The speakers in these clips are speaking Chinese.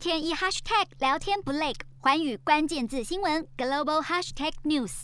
天一 hashtag 聊天不累，环宇关键字新闻 global hashtag news。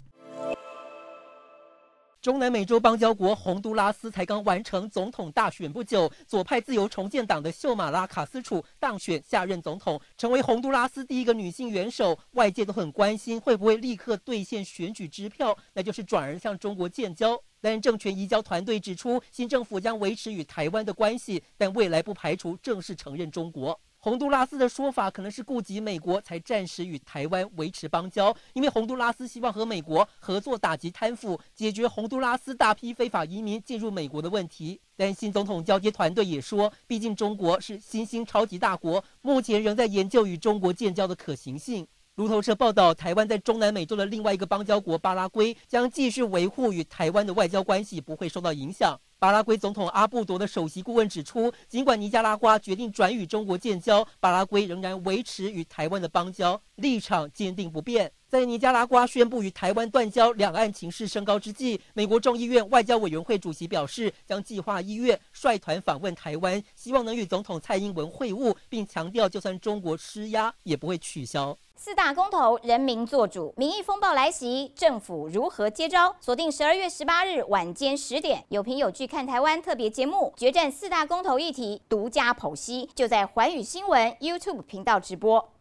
中南美洲邦交国洪都拉斯才刚完成总统大选不久，左派自由重建党的秀马拉卡斯楚当选下任总统，成为洪都拉斯第一个女性元首。外界都很关心会不会立刻兑现选举支票，那就是转而向中国建交。但政权移交团队指出，新政府将维持与台湾的关系，但未来不排除正式承认中国。洪都拉斯的说法可能是顾及美国，才暂时与台湾维持邦交，因为洪都拉斯希望和美国合作打击贪腐，解决洪都拉斯大批非法移民进入美国的问题。但新总统交接团队也说，毕竟中国是新兴超级大国，目前仍在研究与中国建交的可行性。路透社报道，台湾在中南美洲的另外一个邦交国巴拉圭将继续维护与台湾的外交关系，不会受到影响。巴拉圭总统阿布多的首席顾问指出，尽管尼加拉瓜决定转与中国建交，巴拉圭仍然维持与台湾的邦交立场坚定不变。在尼加拉瓜宣布与台湾断交、两岸情势升高之际，美国众议院外交委员会主席表示，将计划一月率团访问台湾，希望能与总统蔡英文会晤，并强调，就算中国施压，也不会取消。四大公投，人民做主，民意风暴来袭，政府如何接招？锁定十二月十八日晚间十点，有凭有据看台湾特别节目，决战四大公投议题，独家剖析，就在环宇新闻 YouTube 频道直播。